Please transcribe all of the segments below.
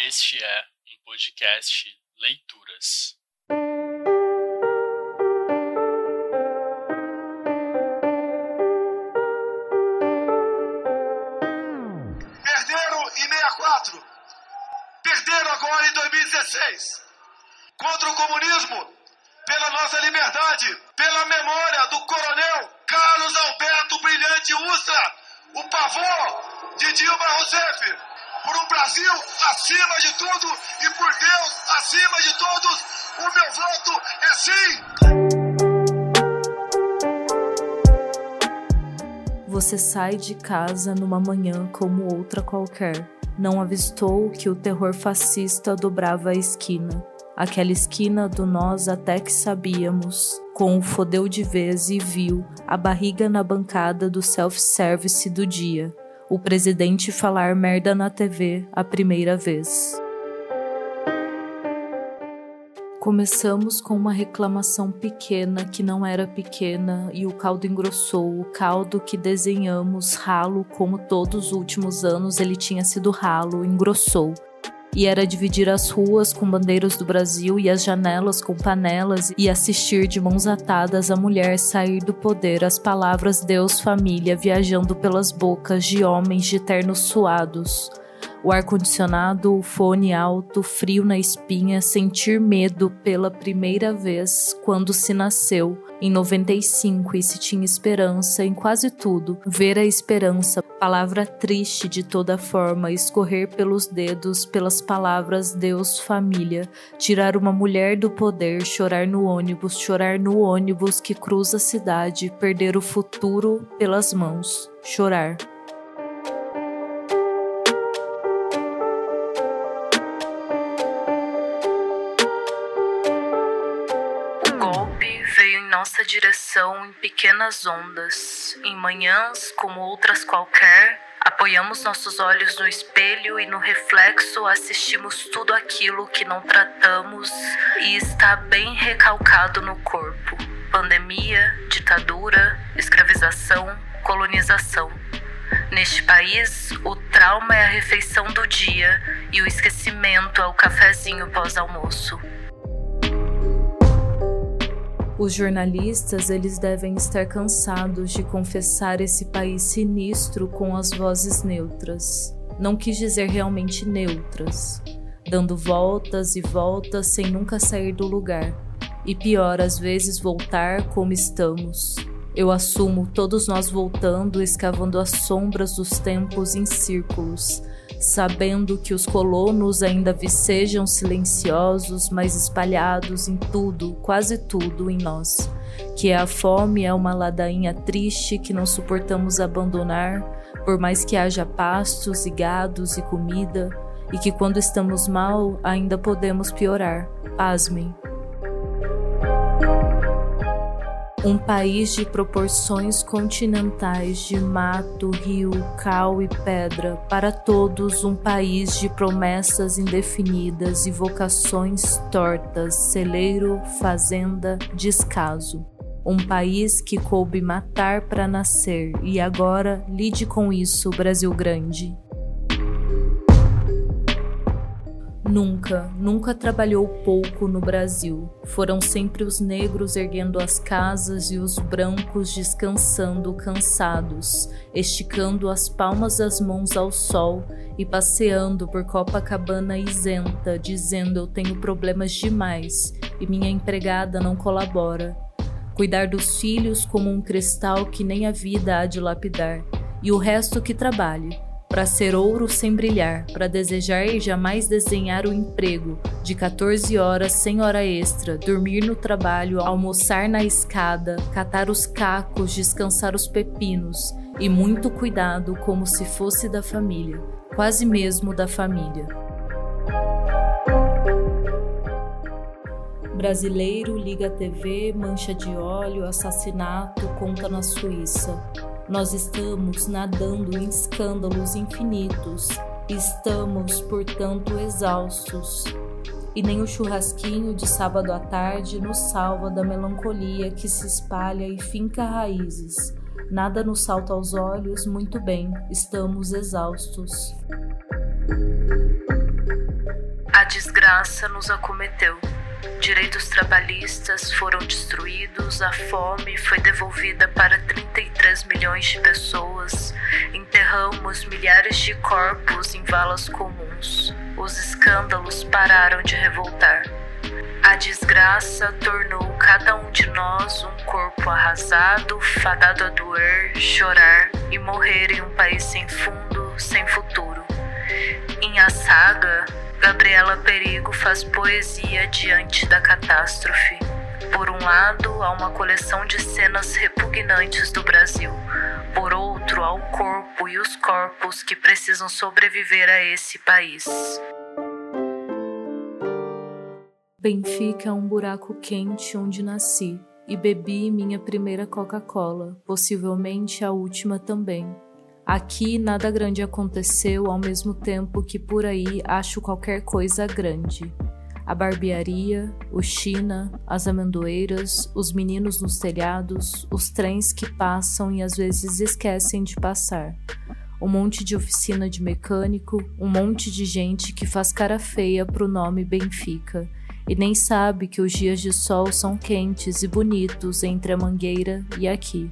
Este é um podcast Leituras. Perderam em 64. Perderam agora em 2016. Contra o comunismo, pela nossa liberdade, pela memória do coronel Carlos Alberto Brilhante Ustra, o pavor de Dilma Rousseff por um Brasil acima de tudo e por Deus acima de todos, o meu voto é sim. Você sai de casa numa manhã como outra qualquer. Não avistou que o terror fascista dobrava a esquina. Aquela esquina do nós até que sabíamos, com o fodeu de vez e viu a barriga na bancada do self-service do dia o presidente falar merda na TV a primeira vez. Começamos com uma reclamação pequena que não era pequena e o caldo engrossou, o caldo que desenhamos ralo como todos os últimos anos ele tinha sido ralo, engrossou e era dividir as ruas com bandeiras do Brasil e as janelas com panelas e assistir de mãos atadas a mulher sair do poder as palavras Deus família viajando pelas bocas de homens de ternos suados. O ar-condicionado, o fone alto, frio na espinha, sentir medo pela primeira vez quando se nasceu, em 95 e se tinha esperança em quase tudo, ver a esperança, palavra triste de toda forma, escorrer pelos dedos pelas palavras Deus, família, tirar uma mulher do poder, chorar no ônibus, chorar no ônibus que cruza a cidade, perder o futuro pelas mãos, chorar. Nossa direção em pequenas ondas, em manhãs como outras qualquer, apoiamos nossos olhos no espelho e no reflexo assistimos tudo aquilo que não tratamos e está bem recalcado no corpo: pandemia, ditadura, escravização, colonização. Neste país, o trauma é a refeição do dia e o esquecimento é o cafezinho pós-almoço. Os jornalistas, eles devem estar cansados de confessar esse país sinistro com as vozes neutras. Não quis dizer realmente neutras, dando voltas e voltas sem nunca sair do lugar. E pior, às vezes voltar como estamos. Eu assumo todos nós voltando, escavando as sombras dos tempos em círculos, sabendo que os colonos ainda vicejam silenciosos, mas espalhados em tudo, quase tudo em nós. Que a fome é uma ladainha triste que não suportamos abandonar, por mais que haja pastos e gados e comida, e que quando estamos mal ainda podemos piorar. Pasmem. Um país de proporções continentais de mato, rio, cal e pedra, para todos um país de promessas indefinidas e vocações tortas, celeiro, fazenda, descaso. Um país que coube matar para nascer e agora lide com isso, Brasil Grande. Nunca, nunca trabalhou pouco no Brasil. Foram sempre os negros erguendo as casas e os brancos descansando cansados, esticando as palmas das mãos ao sol e passeando por Copacabana isenta, dizendo eu tenho problemas demais e minha empregada não colabora. Cuidar dos filhos como um cristal que nem a vida há de lapidar, e o resto que trabalhe para ser ouro sem brilhar, para desejar e jamais desenhar o emprego, de 14 horas sem hora extra, dormir no trabalho, almoçar na escada, catar os cacos, descansar os pepinos, e muito cuidado como se fosse da família, quase mesmo da família. Brasileiro liga a TV, mancha de óleo, assassinato, conta na Suíça. Nós estamos nadando em escândalos infinitos, estamos, portanto, exaustos. E nem o churrasquinho de sábado à tarde nos salva da melancolia que se espalha e finca raízes. Nada nos salta aos olhos, muito bem, estamos exaustos. desgraça nos acometeu. Direitos trabalhistas foram destruídos, a fome foi devolvida para 33 milhões de pessoas, enterramos milhares de corpos em valas comuns. Os escândalos pararam de revoltar. A desgraça tornou cada um de nós um corpo arrasado, fadado a doer, chorar e morrer em um país sem fundo, sem futuro. Em A Saga, Gabriela Perigo faz poesia diante da catástrofe. Por um lado, há uma coleção de cenas repugnantes do Brasil. Por outro, há o corpo e os corpos que precisam sobreviver a esse país. Benfica é um buraco quente onde nasci e bebi minha primeira Coca-Cola, possivelmente a última também. Aqui nada grande aconteceu ao mesmo tempo que por aí acho qualquer coisa grande. A barbearia, o China, as amendoeiras, os meninos nos telhados, os trens que passam e às vezes esquecem de passar. Um monte de oficina de mecânico, um monte de gente que faz cara feia pro nome Benfica e nem sabe que os dias de sol são quentes e bonitos entre a mangueira e aqui.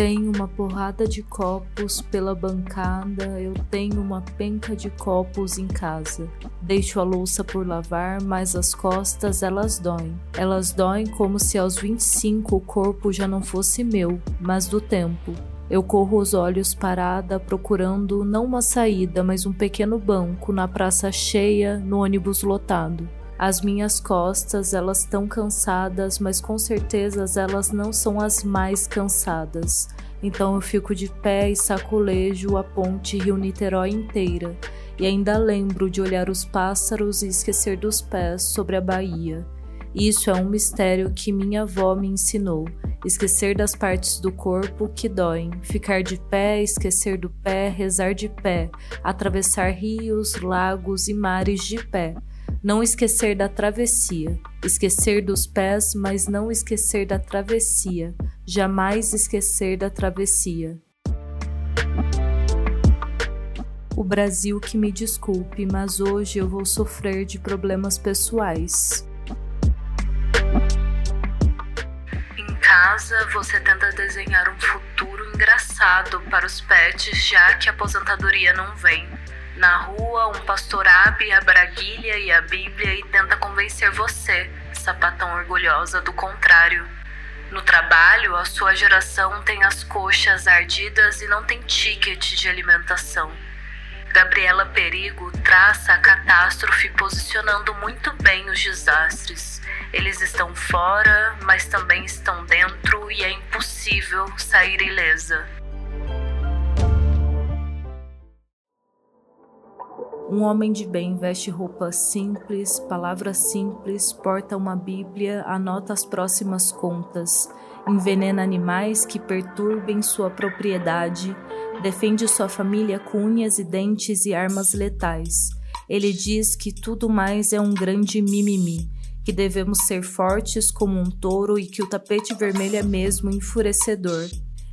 Tenho uma porrada de copos pela bancada, eu tenho uma penca de copos em casa. Deixo a louça por lavar, mas as costas elas doem. Elas doem como se aos 25 o corpo já não fosse meu, mas do tempo. Eu corro os olhos parada, procurando não uma saída, mas um pequeno banco na praça cheia, no ônibus lotado. As minhas costas, elas estão cansadas, mas com certeza elas não são as mais cansadas. Então eu fico de pé e saculejo a ponte Rio-Niterói inteira, e ainda lembro de olhar os pássaros e esquecer dos pés sobre a Bahia. Isso é um mistério que minha avó me ensinou. Esquecer das partes do corpo que doem, ficar de pé, esquecer do pé, rezar de pé, atravessar rios, lagos e mares de pé não esquecer da travessia, esquecer dos pés, mas não esquecer da travessia, jamais esquecer da travessia. O Brasil que me desculpe, mas hoje eu vou sofrer de problemas pessoais. Em casa, você tenta desenhar um futuro engraçado para os pets, já que a aposentadoria não vem. Na rua, um pastor abre a braguilha e a Bíblia e tenta convencer você, sapatão orgulhosa, do contrário. No trabalho, a sua geração tem as coxas ardidas e não tem ticket de alimentação. Gabriela Perigo traça a catástrofe posicionando muito bem os desastres. Eles estão fora, mas também estão dentro e é impossível sair ilesa. Um homem de bem veste roupa simples, palavras simples, porta uma Bíblia, anota as próximas contas, envenena animais que perturbem sua propriedade, defende sua família com unhas e dentes e armas letais. Ele diz que tudo mais é um grande mimimi, que devemos ser fortes como um touro e que o tapete vermelho é mesmo enfurecedor.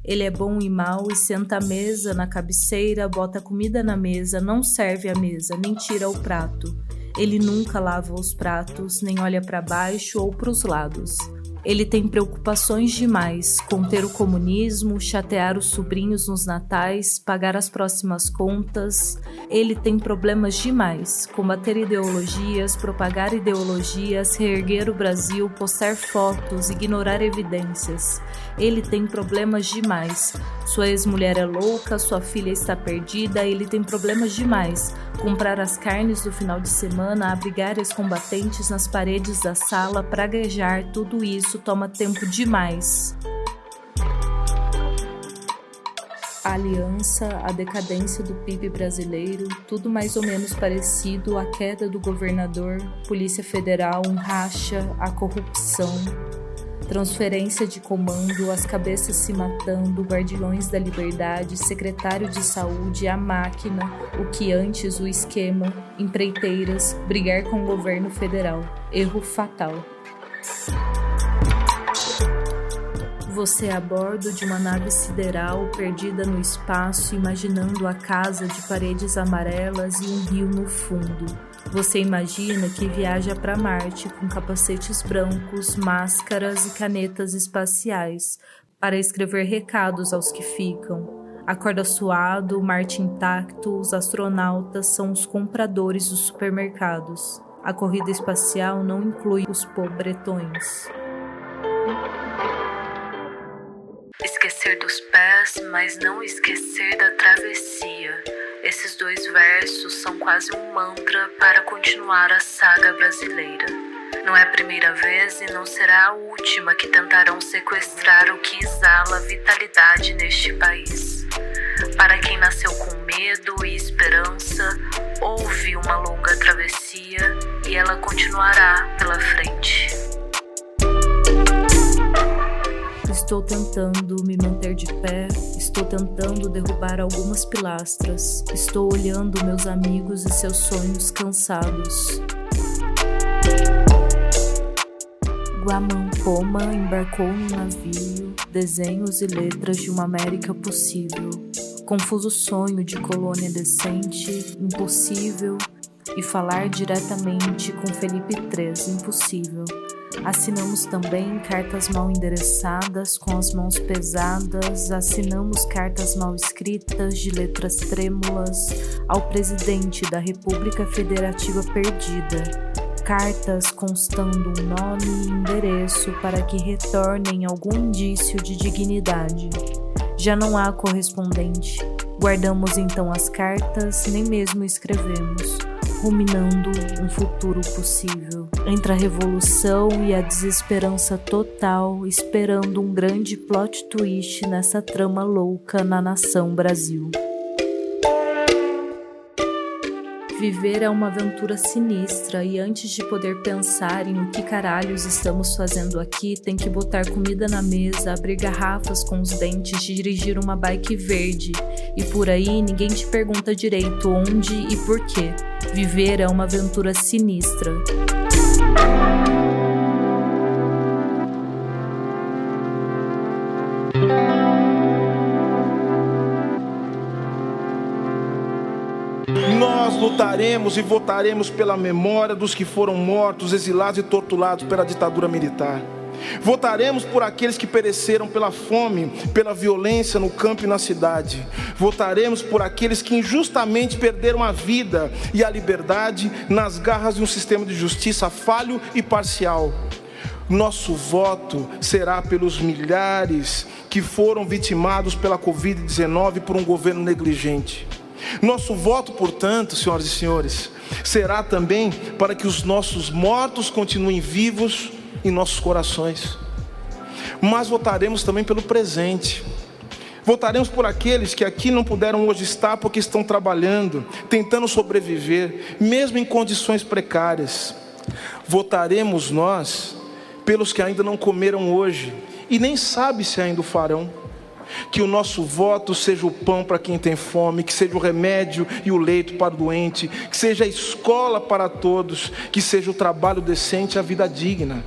Ele é bom e mau e senta à mesa, na cabeceira, bota comida na mesa, não serve a mesa, nem tira o prato. Ele nunca lava os pratos, nem olha para baixo ou para os lados. Ele tem preocupações demais: conter o comunismo, chatear os sobrinhos nos natais, pagar as próximas contas. Ele tem problemas demais: combater ideologias, propagar ideologias, reerguer o Brasil, postar fotos, ignorar evidências. Ele tem problemas demais. Sua ex-mulher é louca, sua filha está perdida, ele tem problemas demais. Comprar as carnes do final de semana, abrigar os combatentes nas paredes da sala, praguejar, tudo isso toma tempo demais. A aliança, a decadência do PIB brasileiro, tudo mais ou menos parecido, a queda do governador, Polícia Federal, um racha, a corrupção, transferência de comando, as cabeças se matando, guardiões da liberdade, secretário de saúde, a máquina, o que antes o esquema, empreiteiras, brigar com o governo federal. Erro fatal. Você a bordo de uma nave sideral perdida no espaço, imaginando a casa de paredes amarelas e um rio no fundo. Você imagina que viaja para Marte com capacetes brancos, máscaras e canetas espaciais para escrever recados aos que ficam. Acorda suado, Marte intacto, os astronautas são os compradores dos supermercados. A corrida espacial não inclui os pobretões. Esquecer dos pés, mas não esquecer da travessia. Esses dois versos são quase um mantra para continuar a saga brasileira. Não é a primeira vez e não será a última que tentarão sequestrar o que exala vitalidade neste país. Para quem nasceu com medo e esperança, houve uma longa travessia e ela continuará pela frente. Estou tentando me manter de pé, estou tentando derrubar algumas pilastras, estou olhando meus amigos e seus sonhos cansados. Guamão Poma embarcou no navio. Desenhos e letras de uma América possível, confuso sonho de colônia decente, impossível, e falar diretamente com Felipe III, impossível. Assinamos também cartas mal endereçadas, com as mãos pesadas, assinamos cartas mal escritas, de letras trêmulas, ao presidente da República Federativa Perdida. Cartas constando um nome e endereço para que retornem algum indício de dignidade. Já não há correspondente. Guardamos então as cartas, nem mesmo escrevemos ruminando um futuro possível. Entre a revolução e a desesperança total, esperando um grande plot twist nessa trama louca na nação Brasil. Viver é uma aventura sinistra e antes de poder pensar em o que caralhos estamos fazendo aqui, tem que botar comida na mesa, abrir garrafas com os dentes, dirigir uma bike verde. E por aí ninguém te pergunta direito onde e por quê. Viver é uma aventura sinistra. Lutaremos e votaremos pela memória dos que foram mortos, exilados e torturados pela ditadura militar. Votaremos por aqueles que pereceram pela fome, pela violência no campo e na cidade. Votaremos por aqueles que injustamente perderam a vida e a liberdade nas garras de um sistema de justiça falho e parcial. Nosso voto será pelos milhares que foram vitimados pela Covid-19 por um governo negligente. Nosso voto, portanto, senhoras e senhores, será também para que os nossos mortos continuem vivos em nossos corações. Mas votaremos também pelo presente. Votaremos por aqueles que aqui não puderam hoje estar porque estão trabalhando, tentando sobreviver, mesmo em condições precárias. Votaremos nós pelos que ainda não comeram hoje e nem sabe se ainda o farão. Que o nosso voto seja o pão para quem tem fome, que seja o remédio e o leito para o doente, que seja a escola para todos, que seja o trabalho decente e a vida digna.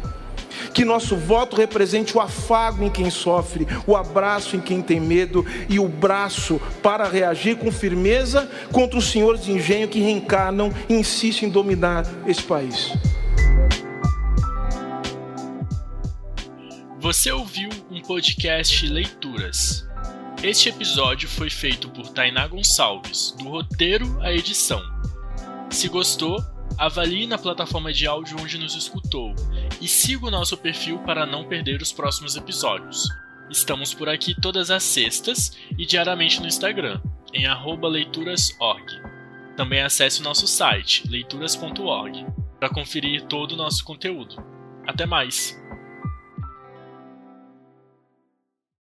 Que nosso voto represente o afago em quem sofre, o abraço em quem tem medo e o braço para reagir com firmeza contra os senhores de engenho que reencarnam e insistem em dominar esse país. Você ouviu podcast Leituras. Este episódio foi feito por Tainá Gonçalves, do roteiro à edição. Se gostou, avalie na plataforma de áudio onde nos escutou e siga o nosso perfil para não perder os próximos episódios. Estamos por aqui todas as sextas e diariamente no Instagram, em leiturasorg. Também acesse o nosso site, leituras.org, para conferir todo o nosso conteúdo. Até mais!